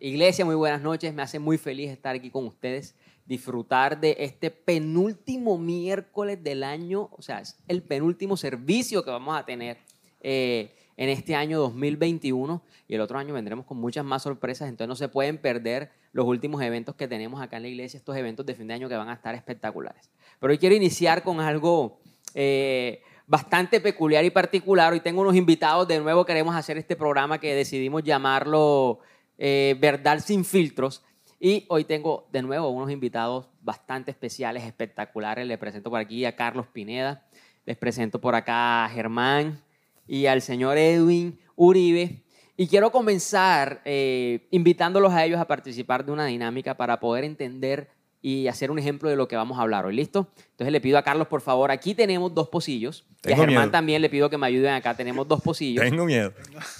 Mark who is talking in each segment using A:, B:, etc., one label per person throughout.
A: Iglesia, muy buenas noches. Me hace muy feliz estar aquí con ustedes, disfrutar de este penúltimo miércoles del año, o sea, es el penúltimo servicio que vamos a tener eh, en este año 2021 y el otro año vendremos con muchas más sorpresas, entonces no se pueden perder los últimos eventos que tenemos acá en la iglesia, estos eventos de fin de año que van a estar espectaculares. Pero hoy quiero iniciar con algo eh, bastante peculiar y particular. Hoy tengo unos invitados, de nuevo queremos hacer este programa que decidimos llamarlo eh, Verdad sin filtros. Y hoy tengo de nuevo unos invitados bastante especiales, espectaculares. Les presento por aquí a Carlos Pineda, les presento por acá a Germán y al señor Edwin Uribe. Y quiero comenzar eh, invitándolos a ellos a participar de una dinámica para poder entender y hacer un ejemplo de lo que vamos a hablar hoy. ¿Listo? Entonces le pido a Carlos, por favor, aquí tenemos dos pocillos. y a Germán
B: miedo.
A: también le pido que me ayuden acá. Tenemos dos pocillos.
B: Tengo miedo.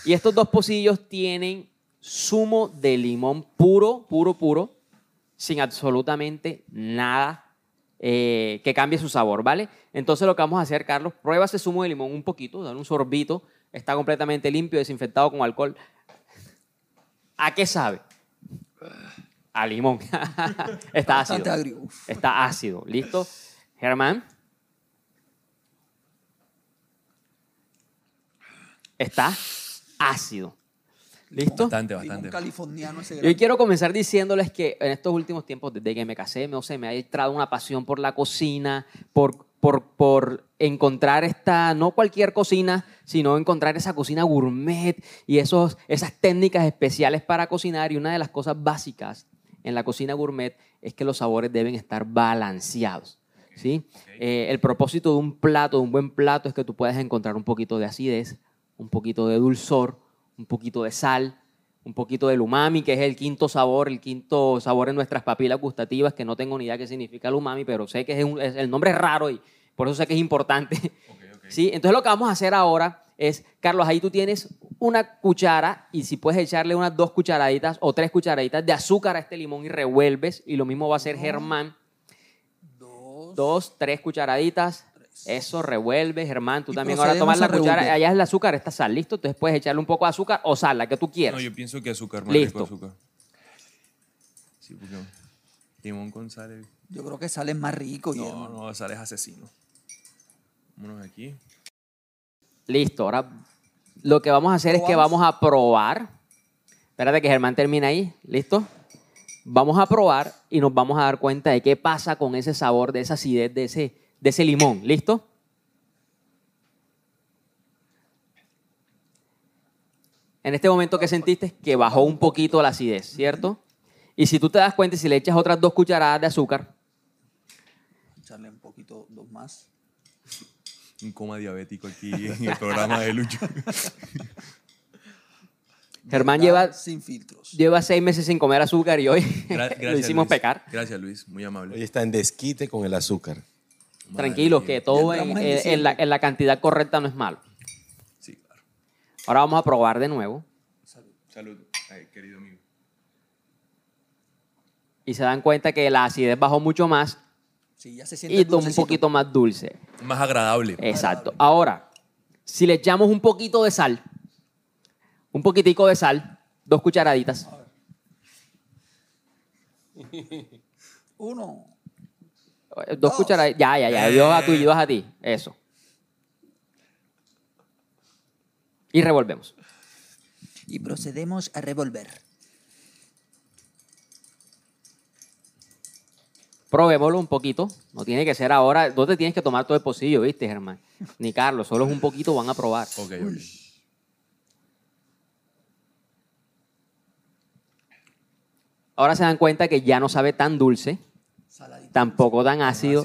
A: Y estos dos pocillos tienen zumo de limón puro, puro, puro, sin absolutamente nada eh, que cambie su sabor, ¿vale? Entonces lo que vamos a hacer, Carlos, prueba ese zumo de limón un poquito, dale un sorbito, está completamente limpio, desinfectado con alcohol. ¿A qué sabe? A limón. está ácido.
C: agrio.
A: Está ácido. ¿Listo? Germán. Está ácido. ¿Listo?
B: Bastante, bastante.
C: californiano ese
A: Yo quiero comenzar diciéndoles que en estos últimos tiempos, desde que me casé, no sé, me ha entrado una pasión por la cocina, por, por, por encontrar esta, no cualquier cocina, sino encontrar esa cocina gourmet y esos, esas técnicas especiales para cocinar. Y una de las cosas básicas en la cocina gourmet es que los sabores deben estar balanceados. ¿sí? Eh, el propósito de un plato, de un buen plato, es que tú puedas encontrar un poquito de acidez, un poquito de dulzor, un poquito de sal, un poquito del umami, que es el quinto sabor, el quinto sabor en nuestras papilas gustativas, que no tengo ni idea qué significa el umami, pero sé que es un- es- el nombre es raro y por eso sé que es importante. ¿Sí? Entonces lo que vamos a hacer ahora es, Carlos, ahí tú tienes una cuchara y si puedes echarle unas dos cucharaditas o tres cucharaditas de azúcar a este limón y revuelves, y lo mismo va a hacer Germán,
C: dos,
A: tres cucharaditas. Eso revuelve, Germán. Tú
C: Y
A: también ahora tomas la cuchara. Allá es el azúcar, está sal, ¿listo? Entonces puedes echarle un poco de azúcar o sal, la que tú quieras.
B: No, yo pienso que azúcar, más
A: Listo.
B: rico azúcar. Sí, porque limón con sal. es-
C: Yo creo que sale más rico.
B: No, no, sal es asesino. Vámonos aquí.
A: Listo, ahora lo que vamos a hacer es que vamos a probar. Espérate que Germán termine ahí, ¿listo? Vamos a probar y nos vamos a dar cuenta de qué pasa con ese sabor, de esa acidez, de ese, de ese limón, ¿listo? En este momento, ¿qué sentiste? Que bajó un poquito la acidez, ¿cierto? Y si tú te das cuenta, si le echas otras dos cucharadas de azúcar,
C: Echarle un poquito, dos más.
B: Un coma diabético aquí en el programa de Lucho.
A: Germán lleva,
C: Sin filtros.
A: lleva seis meses sin comer azúcar y hoy
B: Gra-
A: lo hicimos
B: Luis.
A: pecar.
B: Gracias, Luis. Muy amable.
D: Hoy está en desquite con el azúcar.
A: Tranquilos, que todo en,
C: en
A: la,
C: diciembre.
A: en la cantidad correcta no es malo.
B: Sí, claro.
A: Ahora vamos a probar de nuevo
B: Salud, Ay, querido amigo.
A: y se dan cuenta que la acidez bajó mucho más
C: Sí, ya se siente
A: y toma un
C: dulcecito.
A: poquito más dulce.
B: Más agradable.
A: Exacto. Ahora, si le echamos un poquito de sal, un poquitico de sal, dos cucharaditas,
C: Uno.
A: Dos cucharaditas, ya, ya, ya, dos a tú y dos a ti, eso. Y revolvemos.
C: Y procedemos a revolver.
A: Probémoslo un poquito. No tiene que ser ahora. No te tienes que tomar todo el pocillo, ¿viste, Germán? Ni Carlos, solo es un poquito, van a probar.
B: Ok, ok.
A: Ahora se dan cuenta que ya no sabe tan dulce. Tampoco tan ácido,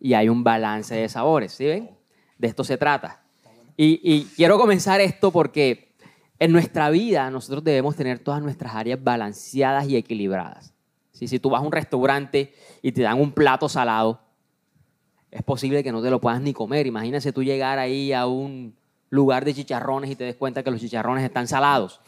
A: y hay un balance de sabores, ¿sí ven? De esto se trata. Y, y quiero comenzar esto porque en nuestra vida nosotros debemos tener todas nuestras áreas balanceadas y equilibradas. ¿Sí? Si tú vas a un restaurante y te dan un plato salado, es posible que no te lo puedas ni comer. Imagínese tú llegar ahí a un lugar de chicharrones y te des cuenta que los chicharrones están salados.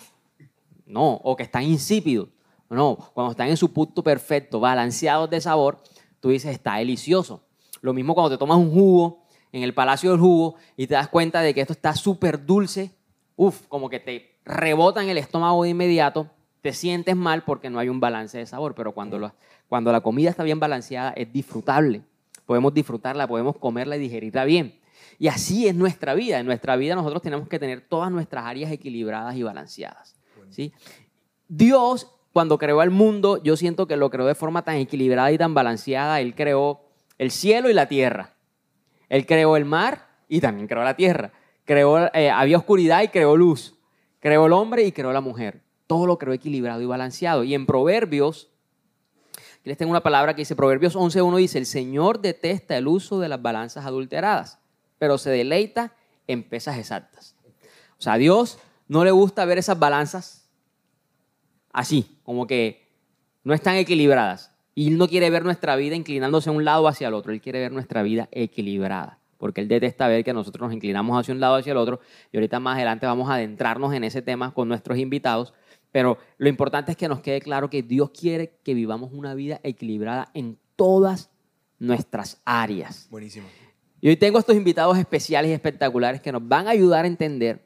A: No, o que están insípidos. No, cuando están en su punto perfecto, balanceados de sabor, tú dices, está delicioso. Lo mismo cuando te tomas un jugo en el Palacio del Jugo y te das cuenta de que esto está súper dulce, uf, como que te rebota en el estómago de inmediato, te sientes mal porque no hay un balance de sabor, pero cuando, la- cuando la comida está bien balanceada es disfrutable. Podemos disfrutarla, podemos comerla y digerirla bien. Y así es nuestra vida. En nuestra vida nosotros tenemos que tener todas nuestras áreas equilibradas y balanceadas. ¿sí? Dios, cuando creó el mundo, yo siento que lo creó de forma tan equilibrada y tan balanceada. Él creó el cielo y la tierra. Él creó el mar y también creó la tierra. Creó, eh, había oscuridad y creó luz. Creó el hombre y creó la mujer. Todo lo creó equilibrado y balanceado. Y en Proverbios, les tengo una palabra que dice, Proverbios 11.1 dice, el Señor detesta el uso de las balanzas adulteradas, pero se deleita en pesas exactas. O sea, a Dios no le gusta ver esas balanzas así, como que no están equilibradas. Y Él no quiere ver nuestra vida inclinándose a un lado hacia el otro. Él quiere ver nuestra vida equilibrada. Porque Él detesta ver que nosotros nos inclinamos hacia un lado hacia el otro. Y ahorita más adelante vamos a adentrarnos en ese tema con nuestros invitados. Pero lo importante es que nos quede claro que Dios quiere que vivamos una vida equilibrada en todas nuestras áreas.
B: Buenísimo.
A: Y hoy tengo estos invitados especiales y espectaculares que nos van a ayudar a entender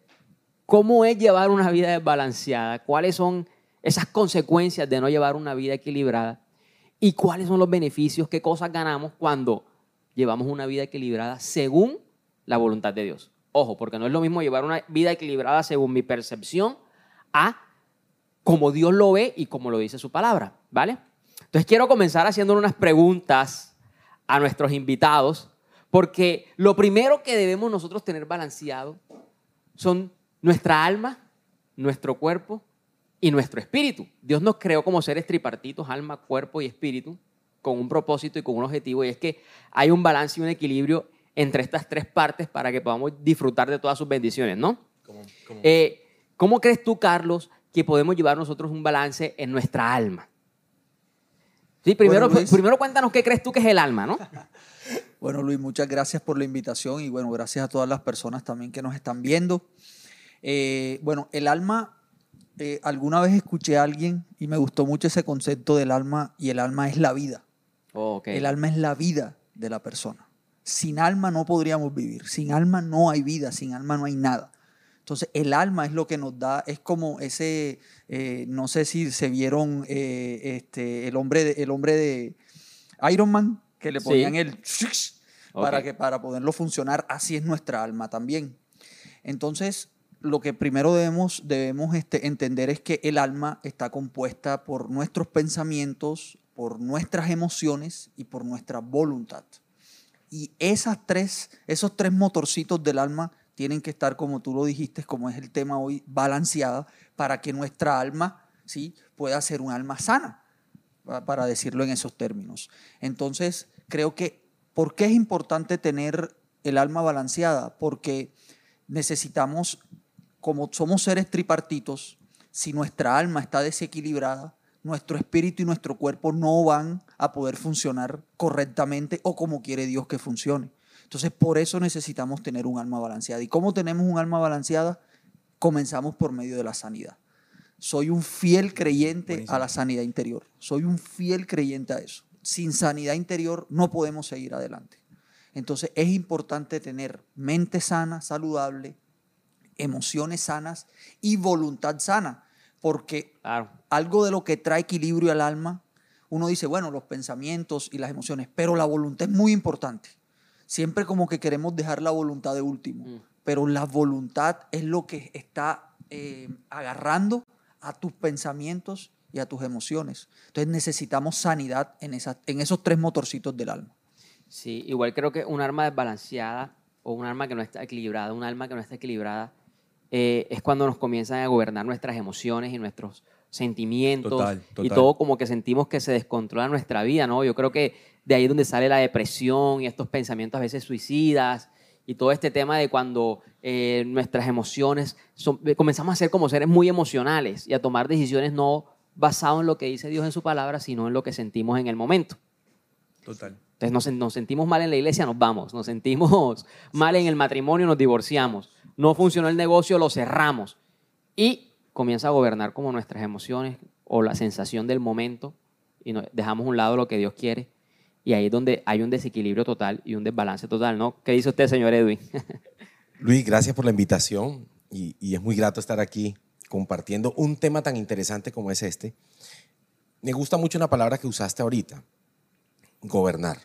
A: cómo es llevar una vida desbalanceada, cuáles son esas consecuencias de no llevar una vida equilibrada y cuáles son los beneficios, qué cosas ganamos cuando llevamos una vida equilibrada según la voluntad de Dios. Ojo, porque no es lo mismo llevar una vida equilibrada según mi percepción a como Dios lo ve y como lo dice su palabra, ¿vale? Entonces quiero comenzar haciendo unas preguntas a nuestros invitados, porque lo primero que debemos nosotros tener balanceado son nuestra alma, nuestro cuerpo y nuestro espíritu. Dios nos creó como seres tripartitos, alma, cuerpo y espíritu, con un propósito y con un objetivo, y es que hay un balance y un equilibrio entre estas tres partes para que podamos disfrutar de todas sus bendiciones, ¿no?
B: ¿Cómo, cómo?
A: Eh, ¿Cómo crees tú, Carlos, que podemos llevar nosotros un balance en nuestra alma? Sí, primero,
C: Bueno,
A: primero cuéntanos qué crees tú que es el alma, ¿no?
C: Bueno, Luis, muchas gracias por la invitación y bueno, gracias a todas las personas también que nos están viendo. Eh, bueno, el alma, eh, alguna vez escuché a alguien y me gustó mucho ese concepto del alma y el alma es la vida.
A: Ok.
C: El alma es la vida de la persona. Sin alma no podríamos vivir. Sin alma no hay vida. Sin alma no hay nada. Entonces, el alma es lo que nos da, es como ese, eh, no sé si se vieron eh, este, el, hombre de, el hombre de Iron Man, que le
A: Sí.
C: ponían el para, que, para poderlo funcionar, así es nuestra alma también. Entonces, lo que primero debemos, debemos este, entender es que el alma está compuesta por nuestros pensamientos, por nuestras emociones y por nuestra voluntad. Y esas tres, esos tres motorcitos del alma tienen que estar, como tú lo dijiste, como es el tema hoy, balanceada para que nuestra alma ¿sí? pueda ser un alma sana, pa- para decirlo en esos términos. Entonces, creo que, ¿por qué es importante tener el alma balanceada? Porque necesitamos, como somos seres tripartitos, si nuestra alma está desequilibrada, nuestro espíritu y nuestro cuerpo no van a poder funcionar correctamente o como quiere Dios que funcione. Entonces, por eso necesitamos tener un alma balanceada. ¿Y cómo tenemos un alma balanceada? Comenzamos por medio de la sanidad. Soy un fiel creyente
B: Buenísimo.
C: a la sanidad interior. Soy un fiel creyente a eso. Sin sanidad interior no podemos seguir adelante. Entonces es importante tener mente sana, saludable, emociones sanas y voluntad sana, porque
A: Claro.
C: algo de lo que trae equilibrio al alma, uno dice, bueno, los pensamientos y las emociones, pero la voluntad es muy importante. Siempre como que queremos dejar la voluntad de último,
A: Mm.
C: pero la voluntad es lo que está eh, agarrando a tus pensamientos y a tus emociones. Entonces necesitamos sanidad en, esas, en esos tres motorcitos del alma.
A: Sí, igual creo que un arma desbalanceada o un arma que no está equilibrada, un alma que no está equilibrada, eh, es cuando nos comienzan a gobernar nuestras emociones y nuestros sentimientos
B: Total,
A: y
B: total.
A: todo como que sentimos que se descontrola nuestra vida, ¿no? Yo creo que de ahí es donde sale la depresión y estos pensamientos a veces suicidas y todo este tema de cuando eh, nuestras emociones son- comenzamos a ser como seres muy emocionales y a tomar decisiones no basadas en lo que dice Dios en su palabra, sino en lo que sentimos en el momento.
B: Total.
A: Entonces nos, nos sentimos mal en la iglesia, nos vamos. Nos sentimos mal en el matrimonio, nos divorciamos. No funcionó el negocio, lo cerramos. Y comienza a gobernar como nuestras emociones o la sensación del momento y nos dejamos a un lado lo que Dios quiere. Y ahí es donde hay un desequilibrio total y un desbalance total, ¿no? ¿Qué dice usted, señor Edwin?
D: Luis, gracias por la invitación y, y es muy grato estar aquí compartiendo un tema tan interesante como es este, me gusta mucho una palabra que usaste ahorita, gobernar.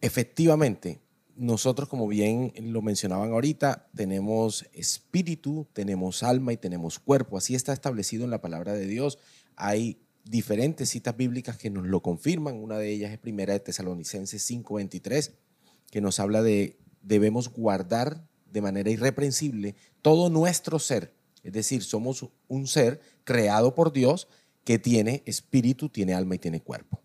D: Efectivamente, nosotros, como bien lo mencionaban ahorita, tenemos espíritu, tenemos alma y tenemos cuerpo. Así está establecido en la palabra de Dios. Hay diferentes citas bíblicas que nos lo confirman. Una de ellas es primera de Tesalonicenses 5:23, que nos habla de debemos guardar de manera irreprensible todo nuestro ser. Es decir, somos un ser creado por Dios que tiene espíritu, tiene alma y tiene cuerpo.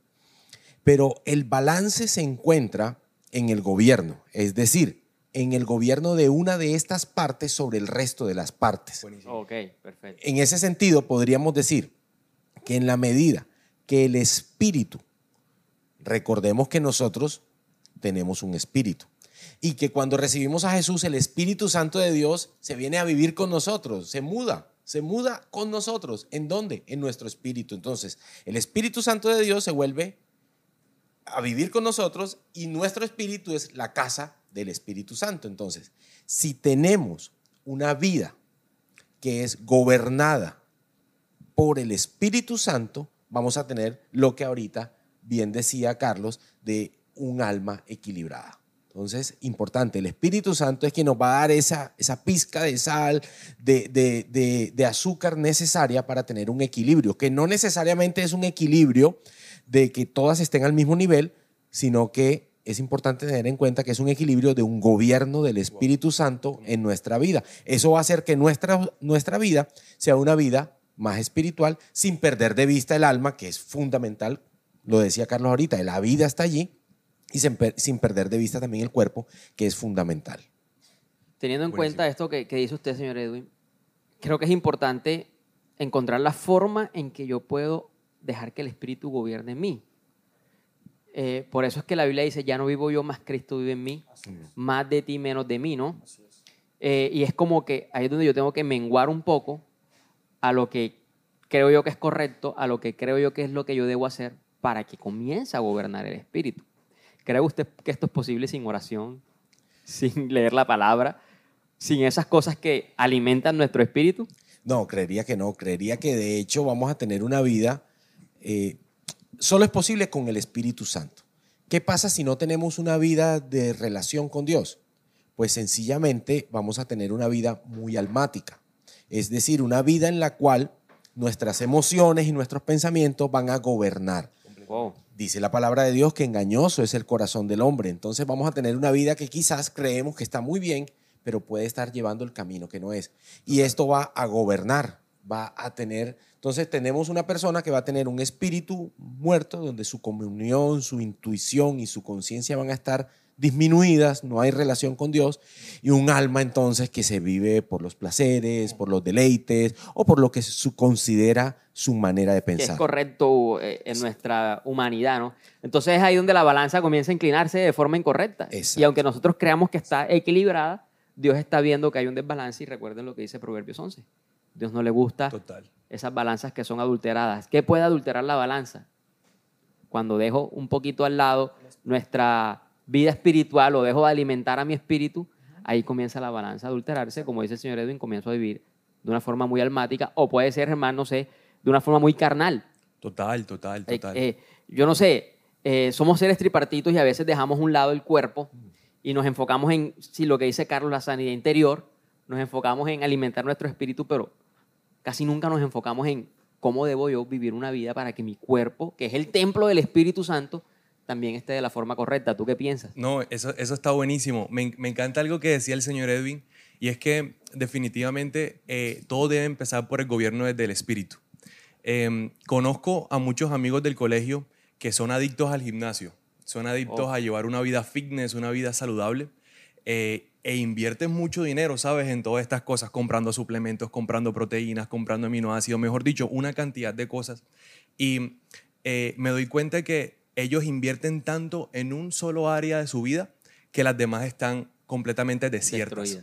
D: Pero el balance se encuentra en el gobierno, es decir, en el gobierno de una de estas partes sobre el resto de las partes.
A: Ok, perfecto.
D: En ese sentido, podríamos decir que en la medida que el espíritu, recordemos que nosotros tenemos un espíritu, y que cuando recibimos a Jesús, el Espíritu Santo de Dios se viene a vivir con nosotros, se muda, se muda con nosotros. ¿En dónde? En nuestro espíritu. Entonces, el Espíritu Santo de Dios se vuelve a vivir con nosotros y nuestro espíritu es la casa del Espíritu Santo. Entonces, si tenemos una vida que es gobernada por el Espíritu Santo, vamos a tener lo que ahorita bien decía Carlos de un alma equilibrada. Entonces, importante, el Espíritu Santo es quien nos va a dar esa, esa pizca de sal, de, de, de, azúcar necesaria para tener un equilibrio, que no necesariamente es un equilibrio de que todas estén al mismo nivel, sino que es importante tener en cuenta que es un equilibrio de un gobierno del Espíritu Santo en nuestra vida. Eso va a hacer que nuestra, nuestra vida sea una vida más espiritual sin perder de vista el alma, que es fundamental, lo decía Carlos ahorita, la vida está allí, y sin, perder de vista también el cuerpo, que es fundamental.
A: Teniendo en cuenta esto que, que, dice usted, señor Edwin, creo que es importante encontrar la forma en que yo puedo dejar que el Espíritu gobierne en mí. Eh, por eso es que la Biblia dice, ya no vivo yo, más Cristo vive en mí, más de ti, menos de mí, ¿no? Eh, y es como que ahí es donde yo tengo que menguar un poco a lo que creo yo que es correcto, a lo que creo yo que es lo que yo debo hacer para que comience a gobernar el Espíritu. ¿Cree usted que esto es posible sin oración, sin leer la palabra, sin esas cosas que alimentan nuestro espíritu?
D: No, creería que no. Creería que de hecho vamos a tener una vida, eh, solo es posible con el Espíritu Santo. ¿Qué pasa si no tenemos una vida de relación con Dios? Pues sencillamente vamos a tener una vida muy almática. Es decir, una vida en la cual nuestras emociones y nuestros pensamientos van a gobernar. Dice la palabra de Dios que engañoso es el corazón del hombre. Entonces vamos a tener una vida que quizás creemos que está muy bien, pero puede estar llevando el camino que no es. Y esto va a gobernar, va a tener... Entonces tenemos una persona que va a tener un espíritu muerto, donde su comunión, su intuición y su conciencia van a estar disminuidas, no hay relación con Dios, y un alma entonces que se vive por los placeres, por los deleites o por lo que se considera su manera de pensar.
A: es correcto eh, en nuestra humanidad, ¿no? Entonces es ahí donde la balanza comienza a inclinarse de forma incorrecta. Y aunque nosotros creamos que está equilibrada, Dios está viendo que hay un desbalance y recuerden lo que dice Proverbios 11. Dios no le gusta esas balanzas que son adulteradas. ¿Qué puede adulterar la balanza? Cuando dejo un poquito al lado nuestra vida espiritual o dejo de alimentar a mi espíritu, ahí comienza la balanza a adulterarse, como dice el señor Edwin, comienzo a vivir de una forma muy almática o puede ser, hermano, no sé, de una forma muy carnal.
B: Total, total,
A: eh,
B: total.
A: Eh, yo no sé, eh, somos seres tripartitos y a veces dejamos un lado el cuerpo y nos enfocamos en, si lo que dice Carlos, la sanidad interior, nos enfocamos en alimentar nuestro espíritu, pero casi nunca nos enfocamos en cómo debo yo vivir una vida para que mi cuerpo, que es el templo del Espíritu Santo, también esté de la forma correcta. ¿Tú qué piensas?
B: No, eso, eso está buenísimo. Me, me encanta algo que decía el señor Edwin, y es que definitivamente eh, todo debe empezar por el gobierno desde el espíritu. Em, conozco a muchos amigos del colegio que son adictos al gimnasio, son adictos oh. a llevar una vida fitness, una vida saludable, eh, e invierten mucho dinero, ¿sabes?, en todas estas cosas, comprando suplementos, comprando proteínas, comprando aminoácidos, mejor dicho, una cantidad de cosas. Y eh, me doy cuenta que ellos invierten tanto en un solo área de su vida que las demás están completamente desiertas.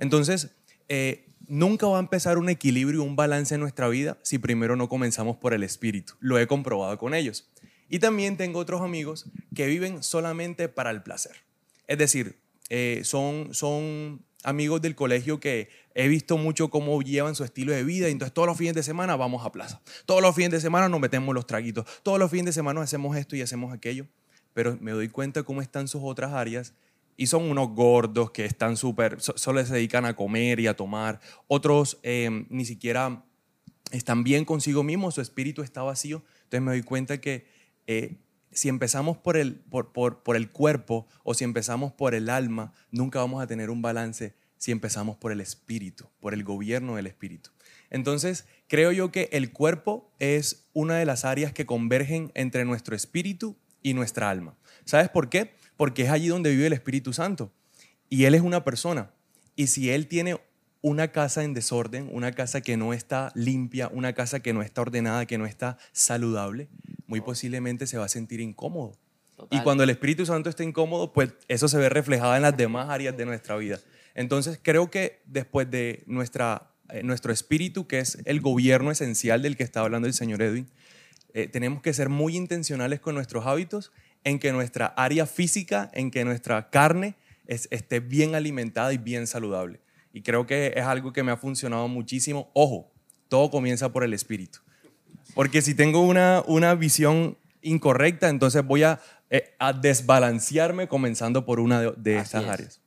B: Entonces, eh, nunca va a empezar un equilibrio, un balance en nuestra vida si primero no comenzamos por el espíritu. Lo he comprobado con ellos. Y también tengo otros amigos que viven solamente para el placer. Es decir, eh, son, son amigos del colegio que he visto mucho cómo llevan su estilo de vida. Entonces todos los fines de semana vamos a plaza. Todos los fines de semana nos metemos los traguitos. Todos los fines de semana hacemos esto y hacemos aquello. Pero me doy cuenta cómo están sus otras áreas. Y son unos gordos que están súper, so- solo se dedican a comer y a tomar. Otros eh, ni siquiera están bien consigo mismos, su espíritu está vacío. Entonces me doy cuenta que eh, si empezamos por el, por, por, por el cuerpo o si empezamos por el alma, nunca vamos a tener un balance si empezamos por el espíritu, por el gobierno del espíritu. Entonces, creo yo que el cuerpo es una de las áreas que convergen entre nuestro espíritu y nuestra alma. ¿Sabes por qué? Porque es allí donde vive el Espíritu Santo. Y Él es una persona. Y si Él tiene una casa en desorden, una casa que no está limpia, una casa que no está ordenada, que no está saludable, muy posiblemente se va a sentir incómodo. Y cuando el Espíritu Santo está incómodo, pues eso se ve reflejado en las demás áreas de nuestra vida. Entonces creo que después de nuestra, eh, nuestro espíritu, que es el gobierno esencial del que está hablando el señor Edwin, eh, tenemos que ser muy intencionales con nuestros hábitos en que nuestra área física, en que nuestra carne es- esté bien alimentada y bien saludable. Y creo que es algo que me ha funcionado muchísimo. Ojo, todo comienza por el espíritu. Porque si tengo una, una visión incorrecta, entonces voy a, eh, a desbalancearme comenzando por una de, de estas
A: es.
B: áreas.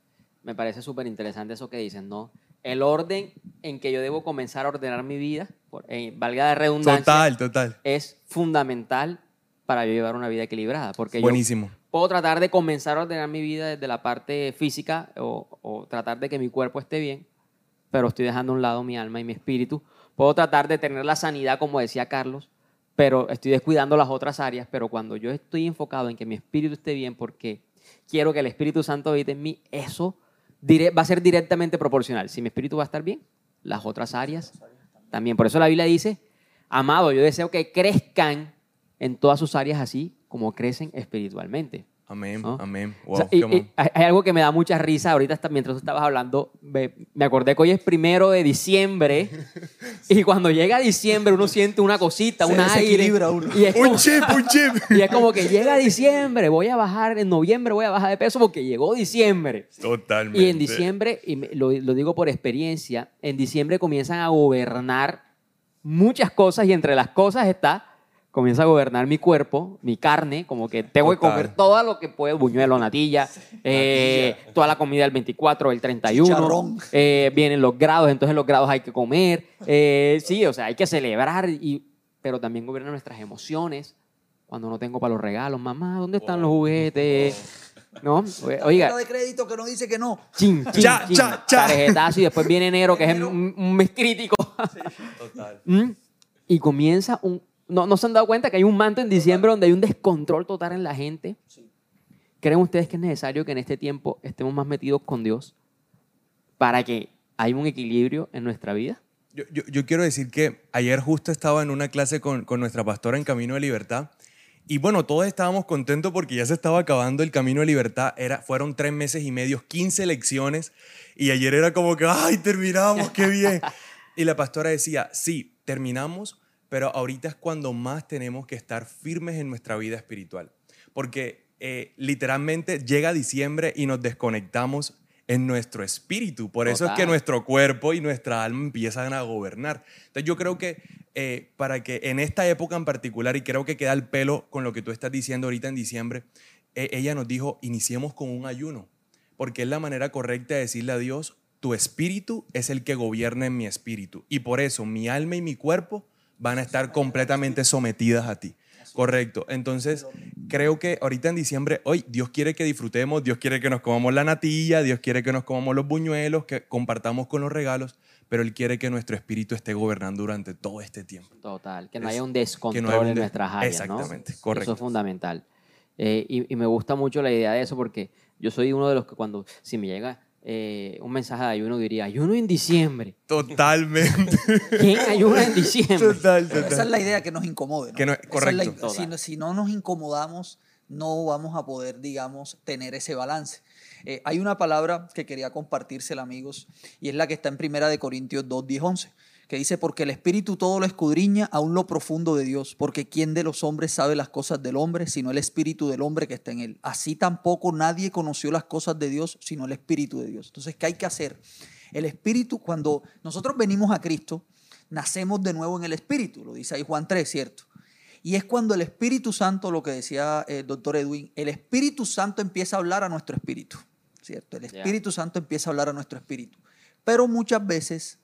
A: Me parece súper interesante eso que dices, ¿no? El orden en que yo debo comenzar a ordenar mi vida, por- eh, valga de redundancia,
B: Total, total.
A: es fundamental para yo llevar una vida equilibrada. Porque yo
B: Buenísimo.
A: puedo tratar de comenzar a ordenar mi vida desde la parte física o, o tratar de que mi cuerpo esté bien, pero estoy dejando a un lado mi alma y mi espíritu. Puedo tratar de tener la sanidad, como decía Carlos, pero estoy descuidando las otras áreas. Pero cuando yo estoy enfocado en que mi espíritu esté bien, porque quiero que el Espíritu Santo habite en mí, eso va a ser directamente proporcional. Si mi espíritu va a estar bien, las otras áreas también. Por eso la Biblia dice, amado, yo deseo que crezcan en todas sus áreas así como crecen espiritualmente.
B: Amén,
A: ¿no?
B: amén.
A: O
B: Wow,
A: sea, y- y hay algo que me da mucha risa ahorita, mientras tú estabas hablando, me, me acordé que hoy es primero de diciembre y cuando llega diciembre uno siente una cosita,
C: Se
A: un aire.
C: uno.
A: Y es,
B: Un
A: como,
B: chip, un chip.
A: y es como que llega diciembre, voy a bajar, en noviembre voy a bajar de peso porque llegó diciembre.
B: Totalmente.
A: Y en diciembre, y lo, lo digo por experiencia, en diciembre comienzan a gobernar muchas cosas y entre las cosas está, comienza a gobernar mi cuerpo, mi carne, como que tengo que comer todo lo que puedo, buñuelo, natilla, eh, toda la comida del 24, el 31,
C: Chicharrón.
A: eh, vienen los grados, entonces los grados hay que comer, eh, sí, o sea, hay que celebrar, y, pero también gobierna nuestras emociones. Cuando no tengo para los regalos, mamá, ¿dónde están los juguetes? ¿No? Oiga,
C: de crédito que nos dice que no.
A: Chin, chin,
B: Cha,
A: chin.
B: cha, cha.
A: Tarjetazo y después viene enero, que es un, un mes crítico.
B: Total.
A: ¿Mm? Y comienza un... No, ¿No se han dado cuenta que hay un manto en diciembre donde hay un descontrol total en la gente? ¿Creen ustedes que es necesario que en este tiempo estemos más metidos con Dios para que haya un equilibrio en nuestra vida?
B: Yo, yo- yo quiero decir que ayer justo estaba en una clase con, con nuestra pastora en Camino de Libertad y bueno, todos estábamos contentos porque ya se estaba acabando el Camino de Libertad. Era, fueron tres meses y medio, 15 lecciones y ayer era como que, ¡ay, terminamos, qué bien! Y la pastora decía, sí, terminamos, pero ahorita es cuando más tenemos que estar firmes en nuestra vida espiritual. Porque eh, literalmente llega diciembre y nos desconectamos en nuestro espíritu. Por eso es que nuestro cuerpo y nuestra alma empiezan a gobernar. Entonces yo creo que eh, para que en esta época en particular, y creo que queda el pelo con lo que tú estás diciendo ahorita en diciembre, eh, ella nos dijo, iniciemos con un ayuno, porque es la manera correcta de decirle a Dios, tu espíritu es el que gobierna en mi espíritu. Y por eso mi alma y mi cuerpo van a estar completamente sometidas a ti. Correcto. Entonces, creo que ahorita en diciembre, hoy Dios quiere que disfrutemos, Dios quiere que nos comamos la natilla, Dios quiere que nos comamos los buñuelos, que compartamos con los regalos, pero Él quiere que nuestro espíritu esté gobernando durante todo este tiempo.
A: Total, que no
B: Es-
A: haya un
B: que
A: descontrol
B: no haya un
A: en nuestras áreas. ¿no?
B: Exactamente,
A: Eso
B: correcto.
A: es fundamental. Eh, y, y me gusta mucho la idea de eso porque yo soy uno de los que cuando, si me llega eh, un mensaje de ayuno, diría, ayuno en diciembre.
B: Totalmente.
A: ¿Quién ayuna en diciembre?
B: Total,
C: Esa es
B: total.
C: la idea, que nos incomode. ¿no?
B: Que no-
C: Esa es la
B: correcto.
C: si, no, si no nos incomodamos, no vamos a poder, digamos, tener ese balance. Eh, hay una palabra que quería compartírsela, amigos, y es la que está en Primera de Corintios 2, 10, 11, que dice, porque el Espíritu todo lo escudriña, aún lo profundo de Dios, porque ¿quién de los hombres sabe las cosas del hombre, sino el Espíritu del hombre que está en él? Así tampoco nadie conoció las cosas de Dios, sino el Espíritu de Dios. Entonces, ¿qué hay que hacer? El Espíritu, cuando nosotros venimos a Cristo, nacemos de nuevo en el Espíritu, lo dice ahí Juan 3, ¿cierto? Y es cuando el Espíritu Santo, lo que decía el doctor Edwin, el Espíritu Santo empieza a hablar a nuestro espíritu, ¿cierto? El Espíritu Santo empieza a hablar a nuestro espíritu. Pero muchas veces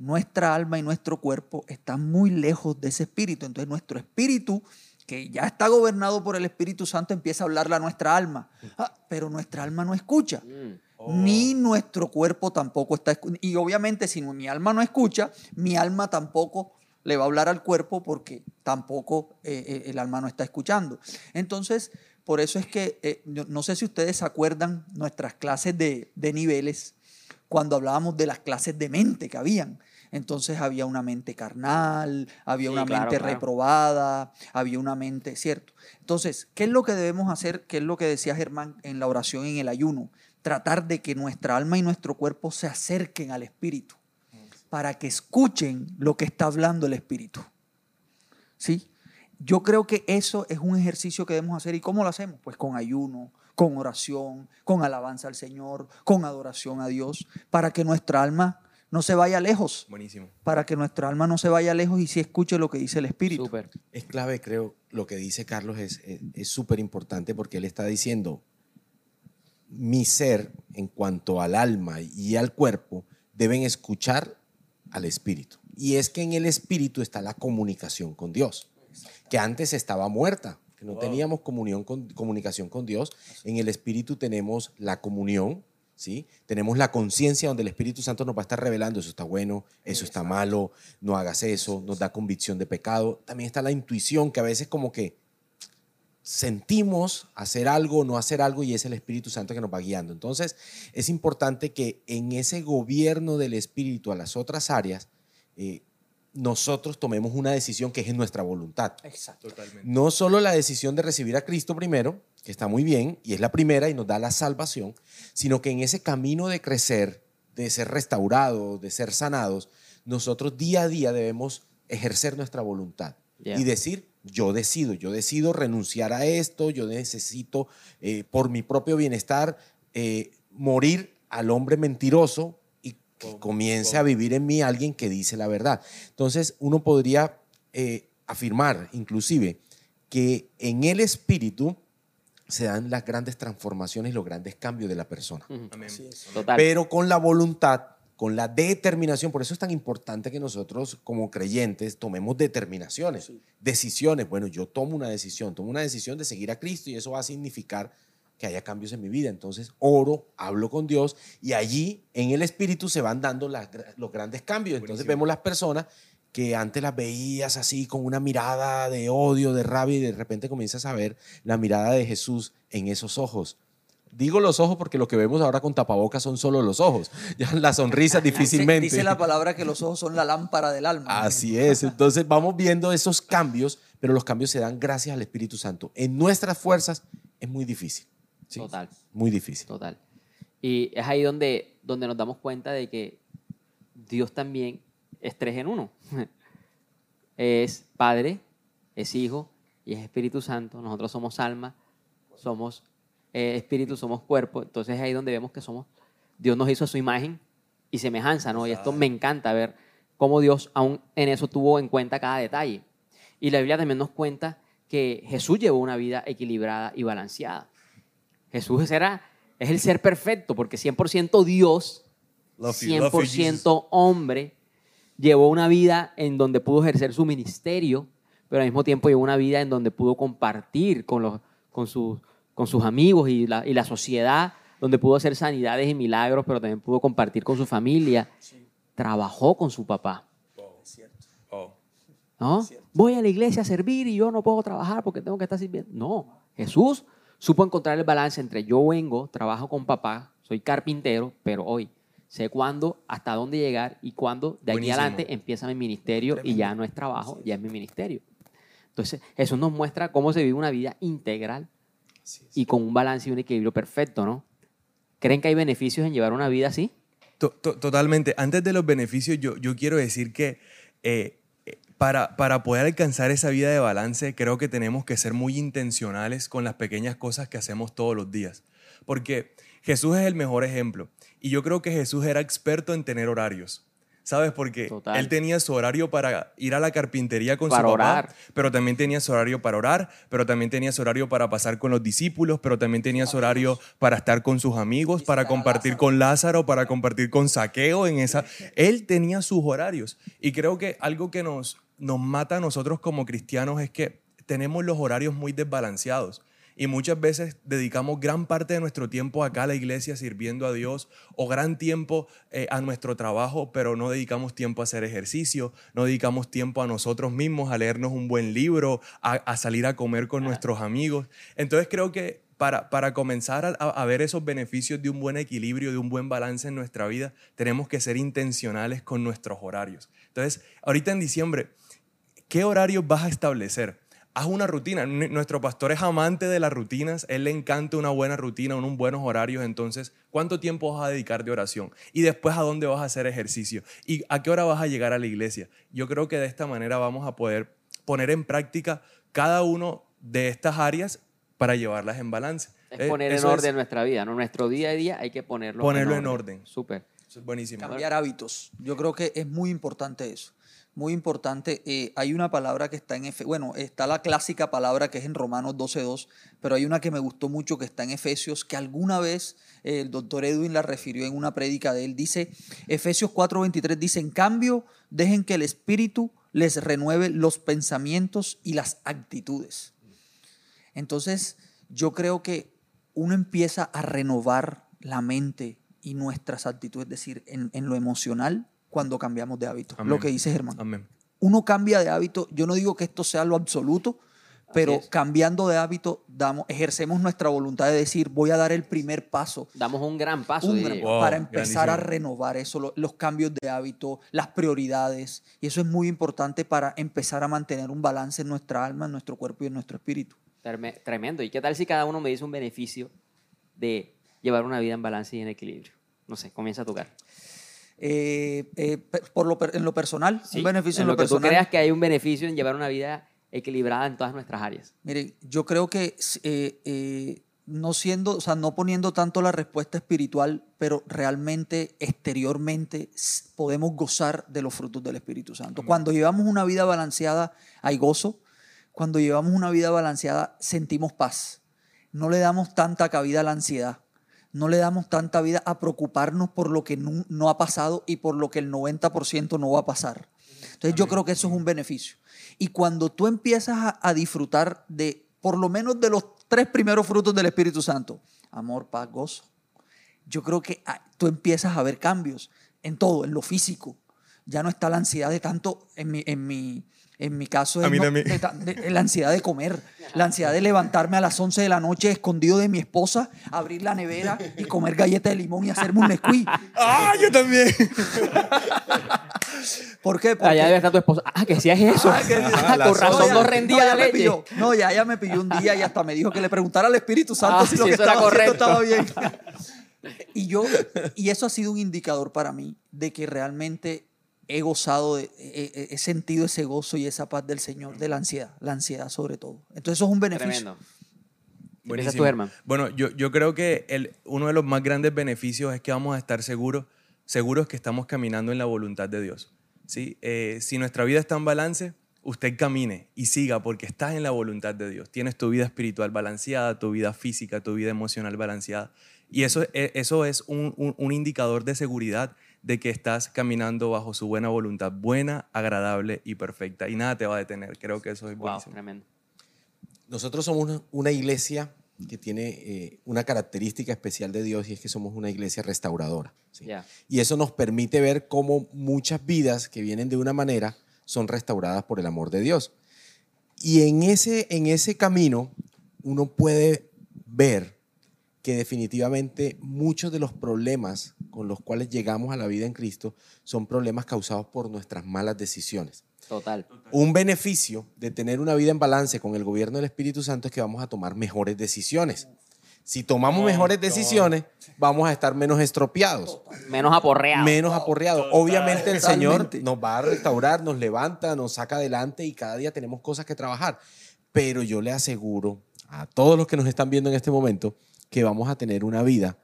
C: nuestra alma y nuestro cuerpo están muy lejos de ese espíritu. Entonces nuestro espíritu, que ya está gobernado por el Espíritu Santo, empieza a hablarle a nuestra alma. Ah, pero nuestra alma no escucha.
A: Mm.
C: Ni nuestro cuerpo tampoco está escuchando. Y obviamente si mi alma no escucha, mi alma tampoco le va a hablar al cuerpo porque tampoco eh, eh, el alma no está escuchando. Entonces, por eso es que, eh, no sé si ustedes se acuerdan nuestras clases de, de niveles, cuando hablábamos de las clases de mente que habían. Entonces había una mente carnal, había
A: Sí,
C: una
A: claro,
C: mente
A: claro.
C: reprobada, había una mente, ¿cierto? Entonces, ¿qué es lo que debemos hacer? ¿Qué es lo que decía Germán en la oración en el ayuno? Tratar de que nuestra alma y nuestro cuerpo se acerquen al Espíritu para que escuchen lo que está hablando el Espíritu. ¿Sí? Yo creo que eso es un ejercicio que debemos hacer. ¿Y cómo lo hacemos? Pues con ayuno, con oración, con alabanza al Señor, con adoración a Dios, para que nuestra alma no se vaya lejos,
B: Buenísimo.
C: para que nuestra alma no se vaya lejos y sí escuche lo que dice el Espíritu.
A: Súper.
D: Es clave, creo, lo que dice Carlos es es súper importante porque él está diciendo, mi ser en cuanto al alma y al cuerpo deben escuchar al espíritu. Y es que en el espíritu está la comunicación con Dios, que antes estaba muerta, que no teníamos comunión con, comunicación con Dios. En el espíritu tenemos la comunión, ¿sí? Tenemos la conciencia donde el Espíritu Santo nos va a estar revelando, eso está bueno, eso está malo, no hagas eso, nos da convicción de pecado. También está la intuición, que a veces como que sentimos hacer algo o no hacer algo y es el Espíritu Santo que nos va guiando. Entonces, es importante que en ese gobierno del Espíritu a las otras áreas, eh, nosotros tomemos una decisión que es en nuestra voluntad.
C: Exacto.
B: Totalmente.
D: No solo la decisión de recibir a Cristo primero, que está muy bien y es la primera y nos da la salvación, sino que en ese camino de crecer, de ser restaurados, de ser sanados, nosotros día a día debemos ejercer nuestra voluntad
A: Yeah.
D: y decir, yo decido, yo decido renunciar a esto, yo necesito eh, por mi propio bienestar eh, morir al hombre mentiroso que comience a vivir en mí alguien que dice la verdad. Entonces uno podría eh, afirmar inclusive que en el espíritu se dan las grandes transformaciones y los grandes cambios de la persona.
A: Ujú.
B: Amén.
A: Total.
D: Pero con la voluntad, con la determinación, por eso es tan importante que nosotros como creyentes tomemos determinaciones, decisiones. Bueno, yo tomo una decisión, tomo una decisión de seguir a Cristo y eso va a significar que haya cambios en mi vida. Entonces oro, hablo con Dios y allí en el Espíritu se van dando las los grandes cambios. Entonces
B: Buenísimo.
D: vemos las personas que antes las veías así con una mirada de odio, de rabia y de repente comienzas a ver la mirada de Jesús en esos ojos. Digo los ojos porque lo que vemos ahora con tapabocas son solo los ojos. Ya la sonrisa
C: Dice,
D: difícilmente.
C: dice la palabra que los ojos son la lámpara del alma.
D: Así es. Entonces vamos viendo esos cambios, pero los cambios se dan gracias al Espíritu Santo. En nuestras fuerzas es muy difícil. ¿Sí?
A: Total.
D: Muy difícil.
A: Total. Y es ahí donde, donde nos damos cuenta de que Dios también es tres en uno. Es Padre, es Hijo y es Espíritu Santo. Nosotros somos alma, somos eh, espíritu, somos cuerpo. Entonces es ahí donde vemos que somos, Dios nos hizo a su imagen y semejanza, ¿no? Y esto me encanta ver cómo Dios aún en eso tuvo en cuenta cada detalle. Y la Biblia también nos cuenta que Jesús llevó una vida equilibrada y balanceada. Jesús era, es el ser perfecto, porque 100% Dios,
B: Love you, love you,
A: 100% hombre, llevó una vida en donde pudo ejercer su ministerio, pero al mismo tiempo llevó una vida en donde pudo compartir con, los, con, sus, con sus amigos y la, y la sociedad, donde pudo hacer sanidades y milagros, pero también pudo compartir con su familia. Trabajó con su papá.
B: Oh.
A: ¿no? Voy a la iglesia a servir y yo no puedo trabajar porque tengo que estar sirviendo. No, Jesús supo encontrar el balance entre yo vengo, trabajo con papá, soy carpintero, pero hoy sé cuándo, hasta dónde llegar y cuándo de aquí adelante empieza mi ministerio y ya no es trabajo, ya es mi ministerio. Entonces, Jesús nos muestra cómo se vive una vida integral y con un balance y un equilibrio perfecto, ¿no? ¿Creen que hay beneficios en llevar una vida así?
B: To- to- Totalmente. Antes de los beneficios, yo, yo quiero decir que eh, para, para poder alcanzar esa vida de balance, creo que tenemos que ser muy intencionales con las pequeñas cosas que hacemos todos los días. Porque Jesús es el mejor ejemplo. Y yo creo que Jesús era experto en tener horarios. ¿Sabes? Porque
A: Total.
B: él tenía su horario para ir a la carpintería con
A: Para
B: su papá,
A: orar.
B: pero también tenía su horario para orar, pero también tenía su horario para pasar con los discípulos, pero también tenía su horario para estar con sus amigos, para compartir con Lázaro, para compartir con Saqueo en esa. Él tenía sus horarios. Y creo que algo que nos, nos mata a nosotros como cristianos es que tenemos los horarios muy desbalanceados. Y muchas veces dedicamos gran parte de nuestro tiempo acá a la iglesia sirviendo a Dios o gran tiempo eh, a nuestro trabajo, pero no dedicamos tiempo a hacer ejercicio, no dedicamos tiempo a nosotros mismos, a leernos un buen libro, a, a salir a comer con nuestros amigos. Entonces creo que para, para comenzar a, a ver esos beneficios de un buen equilibrio, de un buen balance en nuestra vida, tenemos que ser intencionales con nuestros horarios. Entonces, ahorita en diciembre, ¿qué horarios vas a establecer? Haz una rutina. Nuestro pastor es amante de las rutinas. Él le encanta una buena rutina, unos buenos horarios. Entonces, ¿cuánto tiempo vas a dedicar de oración? Y después, ¿a dónde vas a hacer ejercicio? ¿Y a qué hora vas a llegar a la iglesia? Yo creo que de esta manera vamos a poder poner en práctica cada uno de estas áreas para llevarlas en balance.
A: Es
B: Eh,
A: poner en
B: eso es-
A: orden nuestra vida, ¿no? Nuestro día a día hay que ponerlo,
B: Ponerlo en orden.
A: Súper.
B: eso es buenísimo.
C: Cambiar hábitos. Yo creo que es muy importante eso. Muy importante. Eh, hay una palabra que está en Efe, bueno, está la clásica palabra que es en Romanos 12.2, pero hay una que me gustó mucho que está en Efesios, que alguna vez eh, el doctor Edwin la refirió en una prédica de él. Dice, Efesios 4.23 dice, en cambio, dejen que el Espíritu les renueve los pensamientos y las actitudes. Entonces, yo creo que uno empieza a renovar la mente y nuestras actitudes, es decir, en, en lo emocional, cuando cambiamos de hábito.
B: Amén.
C: Lo que dice Germán.
B: Amén.
C: Uno cambia de hábito, yo no digo que esto sea lo absoluto, pero cambiando de hábito, damos, ejercemos nuestra voluntad de decir, voy a dar el primer paso
A: Damos un gran paso.
C: un gran-.
B: Wow,
C: para empezar a
B: grandísimo.
C: renovar eso, lo- los cambios de hábito, las prioridades. Y eso es muy importante para empezar a mantener un balance en nuestra alma, en nuestro cuerpo y en nuestro espíritu.
A: Treme- Tremendo. ¿Y qué tal si cada uno me dice un beneficio de llevar una vida en balance y en equilibrio? No sé, comienza a tocar.
C: Eh, eh, por lo, en lo personal,
A: Sí,
C: un beneficio en,
A: en
C: lo,
A: lo que tú creas que hay un beneficio en llevar una vida equilibrada en todas nuestras áreas.
C: Mire, yo creo que eh, no siendo, o sea, no poniendo tanto la respuesta espiritual, pero realmente exteriormente podemos gozar de los frutos del Espíritu Santo. Cuando llevamos una vida balanceada, hay gozo. Cuando llevamos una vida balanceada, sentimos paz. No le damos tanta cabida a la ansiedad. No le damos tanta vida a preocuparnos por lo que no, no ha pasado y por lo que el 90% no va a pasar. Entonces yo creo que eso es un beneficio. Y cuando tú empiezas a, a disfrutar de por lo menos de los tres primeros frutos del Espíritu Santo, amor, paz, gozo, yo creo que ah, tú empiezas a ver cambios en todo, en lo físico. Ya no está la ansiedad de tanto, en mi, en mi, en mi caso,
B: A
C: es
B: mí
C: no-
B: también.
C: de de- la ansiedad de comer, la ansiedad de levantarme a las 11 de la noche escondido de mi esposa, abrir la nevera y comer galleta de limón y hacerme un Nesquik.
B: ¡Ah, yo también!
C: ¿Por qué? Porque-
A: Allá debe estar tu esposa. Ah, que hacías eso.
C: Ah, que-
A: Ah, con razón no rendía
C: ya
A: la
C: me
A: leche.
C: pilló. No, ya ella me pilló un día y hasta me dijo que le preguntara al Espíritu Santo
A: Ah,
C: si lo que estaba haciendo estaba bien. y yo, y eso ha sido un indicador para mí de que realmente he gozado, de- he, sentido ese gozo y esa paz del Señor, de la ansiedad, la ansiedad sobre todo. Entonces eso es un beneficio.
A: Tremendo.
B: Buenísimo.
A: tú.
B: Bueno, yo, yo creo que el, uno de los más grandes beneficios es que vamos a estar seguros, seguros que estamos caminando en la voluntad de Dios. ¿sí? Eh, si nuestra vida está en balance, usted camine y siga porque estás en la voluntad de Dios. Tienes tu vida espiritual balanceada, tu vida física, tu vida emocional balanceada. Y eso, eso es un, un- un indicador de seguridad de que estás caminando bajo su buena voluntad, buena, agradable y perfecta. Y nada te va a detener. Creo que eso es
A: Wow,
B: buenísimo.
A: tremendo.
D: Nosotros somos una, una iglesia que tiene eh, una característica especial de Dios y es que somos una iglesia restauradora. ¿sí?
A: Ya.
D: Y eso nos permite ver cómo muchas vidas que vienen de una manera son restauradas por el amor de Dios. Y en ese, en ese camino uno puede ver que definitivamente muchos de los problemas con los cuales llegamos a la vida en Cristo son problemas causados por nuestras malas decisiones.
A: Total.
D: Un beneficio de tener una vida en balance con el gobierno del Espíritu Santo es que vamos a tomar mejores decisiones. Si tomamos mejores decisiones, vamos a estar menos estropeados,
A: Menos aporreado.
D: menos aporreados. Obviamente el Señor nos va a restaurar, nos levanta, nos saca adelante y cada día tenemos cosas que trabajar. Pero yo le aseguro a todos los que nos están viendo en este momento que vamos a tener una vida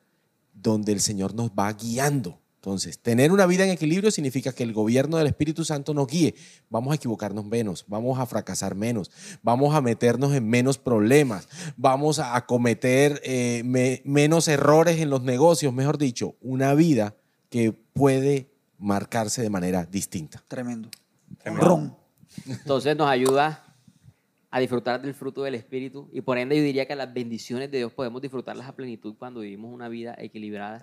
D: donde el Señor nos va guiando. Entonces, tener una vida en equilibrio significa que el gobierno del Espíritu Santo nos guíe. Vamos a equivocarnos menos, vamos a fracasar menos, vamos a meternos en menos problemas, vamos a cometer eh, me- menos errores en los negocios, mejor dicho, una vida que puede marcarse de manera distinta.
C: Tremendo.
B: Tremendo.
C: Ron.
A: Entonces nos ayuda a disfrutar del fruto del Espíritu y por ende yo diría que las bendiciones de Dios podemos disfrutarlas a plenitud cuando vivimos una vida equilibrada.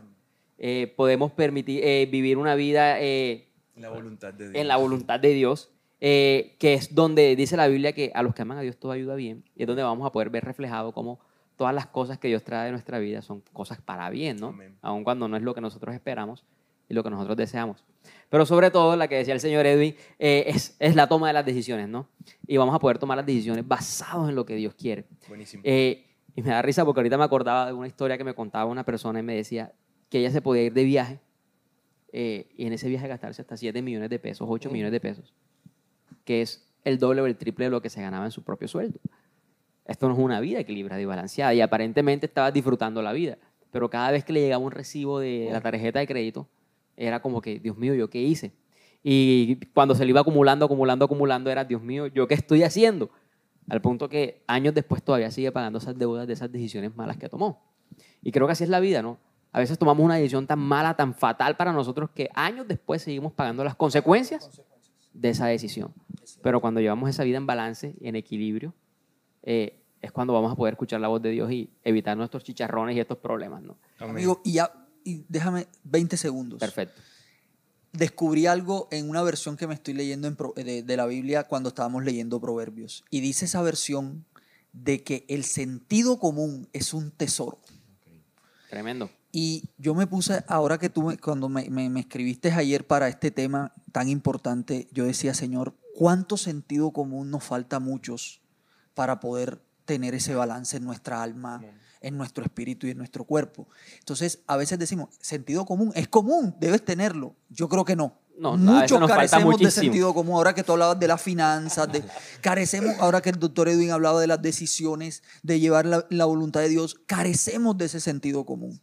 A: Eh, podemos permitir eh, vivir una vida eh,
B: La voluntad de Dios.
A: en la voluntad de Dios, que es donde dice la Biblia que a los que aman a Dios todo ayuda bien, y es donde vamos a poder ver reflejado cómo todas las cosas que Dios trae de nuestra vida son cosas para bien, ¿no?
B: Amén.
A: Aun cuando no es lo que nosotros esperamos y lo que nosotros deseamos. Pero sobre todo, la que decía el señor Edwin, eh, es, es la toma de las decisiones, ¿no? Y vamos a poder tomar las decisiones basados en lo que Dios quiere.
B: Buenísimo.
A: Eh, y me da risa porque ahorita me acordaba de una historia que me contaba una persona y me decía que ella se podía ir de viaje eh, y en ese viaje gastarse hasta 7 millones de pesos, 8 millones de pesos, que es el doble o el triple de lo que se ganaba en su propio sueldo. Esto no es una vida equilibrada y balanceada y aparentemente estaba disfrutando la vida, pero cada vez que le llegaba un recibo de la tarjeta de crédito, era como que, Dios mío, ¿yo qué hice? Y cuando se le iba acumulando, acumulando, acumulando, era, Dios mío, ¿yo qué estoy haciendo? Al punto que años después todavía sigue pagando esas deudas de esas decisiones malas que tomó. Y creo que así es la vida, ¿no? A veces tomamos una decisión tan mala, tan fatal para nosotros que años después seguimos pagando las consecuencias de esa decisión. Pero cuando llevamos esa vida en balance y en equilibrio, eh, es cuando vamos a poder escuchar la voz de Dios y evitar nuestros chicharrones y estos problemas, ¿no?
C: Amigo, y, ya, y déjame 20 segundos.
A: Perfecto.
C: descubrí algo en una versión que me estoy leyendo en Pro- de, de la Biblia cuando estábamos leyendo Proverbios. Y dice esa versión de que el sentido común es un tesoro.
A: Tremendo.
C: Y yo me puse, ahora que tú, me- cuando me, me- me escribiste ayer para este tema tan importante, yo decía, Señor, ¿cuánto sentido común nos falta a muchos para poder tener ese balance en nuestra alma, en nuestro espíritu y en nuestro cuerpo? Entonces, a veces decimos, sentido común, es común, debes tenerlo. Yo creo que no.
A: No,
C: Muchos
A: nos falta
C: carecemos de sentido común. Ahora que tú hablabas de las finanzas, de, carecemos, ahora que el doctor Edwin hablaba de las decisiones, de llevar la, la voluntad de Dios, carecemos de ese sentido común.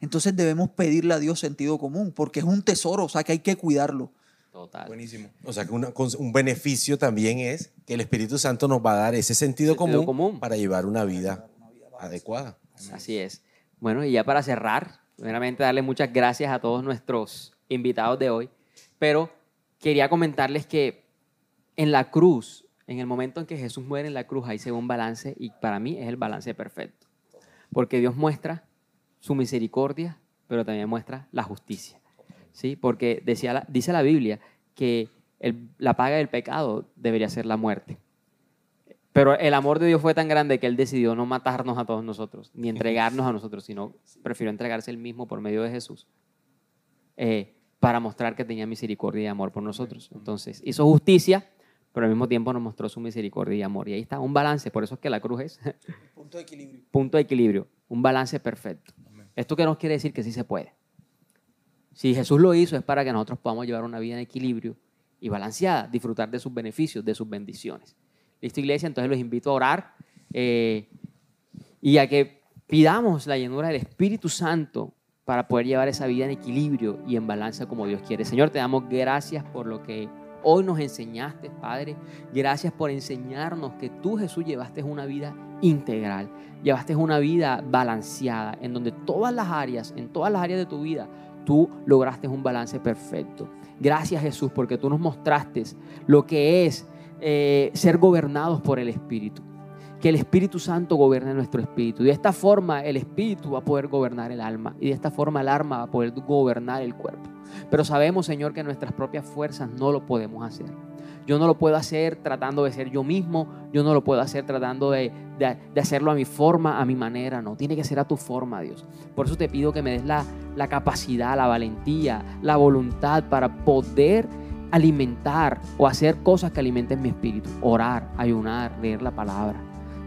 C: Entonces debemos pedirle a Dios sentido común, porque es un tesoro, o sea que hay que cuidarlo.
A: Total.
B: Buenísimo.
D: O sea que una un beneficio también es que el Espíritu Santo nos va a dar ese sentido,
A: Sentido
D: común,
A: común.
D: para llevar una vida adecuada.
A: Así es. Bueno, y ya para cerrar, primeramente darle muchas gracias a todos nuestros invitados de hoy, pero quería comentarles que en la cruz, en el momento en que Jesús muere en la cruz, ahí se ve un balance y para mí es el balance perfecto, porque Dios muestra su misericordia, pero también muestra la justicia, ¿sí? Porque decía la- dice la Biblia que el- la paga del pecado debería ser la muerte. Pero el amor de Dios fue tan grande que Él decidió no matarnos a todos nosotros, ni entregarnos a nosotros, sino prefirió entregarse Él mismo por medio de Jesús eh, para mostrar que tenía misericordia y amor por nosotros. Entonces, hizo justicia, pero al mismo tiempo nos mostró su misericordia y amor. Y ahí está, un balance. Por eso es que la cruz es
C: Punto de equilibrio.
A: punto de equilibrio, un balance perfecto. ¿Esto qué nos quiere decir? Que sí se puede. Si Jesús lo hizo es para que nosotros podamos llevar una vida en equilibrio y balanceada, disfrutar de sus beneficios, de sus bendiciones. ¿Listo, iglesia? Entonces los invito a orar eh, y a que pidamos la llenura del Espíritu Santo para poder llevar esa vida en equilibrio y en balance como Dios quiere. Señor, te damos gracias por lo que hoy nos enseñaste, Padre. Gracias por enseñarnos que tú, Jesús, llevaste una vida integral, llevaste una vida balanceada, en donde todas las áreas, en todas las áreas de tu vida, tú lograste un balance perfecto. Gracias, Jesús, porque tú nos mostraste lo que es eh, ser gobernados por el Espíritu. Que el Espíritu Santo gobierne nuestro espíritu. Y de esta forma el espíritu va a poder gobernar el alma. Y de esta forma el alma va a poder gobernar el cuerpo. Pero sabemos, Señor, que nuestras propias fuerzas no lo podemos hacer. Yo no lo puedo hacer tratando de ser yo mismo. Yo no lo puedo hacer tratando de, de- de hacerlo a mi forma, a mi manera. No, tiene que ser a tu forma, Dios. Por eso te pido que me des la, la capacidad, la valentía, la voluntad para poder alimentar o hacer cosas que alimenten mi espíritu. Orar, ayunar, leer la palabra.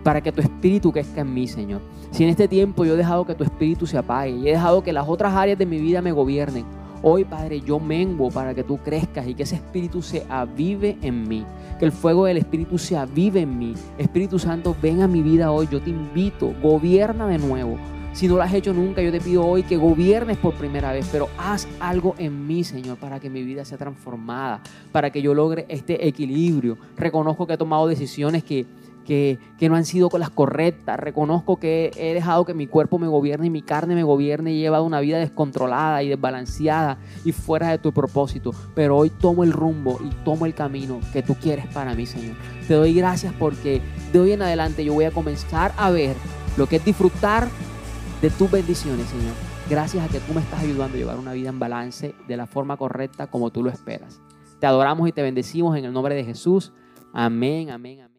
A: para que tu espíritu crezca en mí, Señor. Si en este tiempo yo he dejado que tu espíritu se apague y he dejado que las otras áreas de mi vida me gobiernen, hoy, Padre, yo mengo para que tú crezcas y que ese espíritu se avive en mí. Que el fuego del espíritu se avive en mí. Espíritu Santo, ven a mi vida hoy. Yo te invito, gobierna de nuevo. Si no lo has hecho nunca, yo te pido hoy que gobiernes por primera vez, pero haz algo en mí, Señor, para que mi vida sea transformada, para que yo logre este equilibrio. Reconozco que he tomado decisiones que que, no han sido las correctas. Reconozco que he dejado que mi cuerpo me gobierne y mi carne me gobierne y he llevado una vida descontrolada y desbalanceada y fuera de tu propósito. Pero hoy tomo el rumbo y tomo el camino que tú quieres para mí, Señor. Te doy gracias porque de hoy en adelante yo voy a comenzar a ver lo que es disfrutar de tus bendiciones, Señor. Gracias a que tú me estás ayudando a llevar una vida en balance de la forma correcta como tú lo esperas. Te adoramos y te bendecimos en el nombre de Jesús. Amén, amén, amén.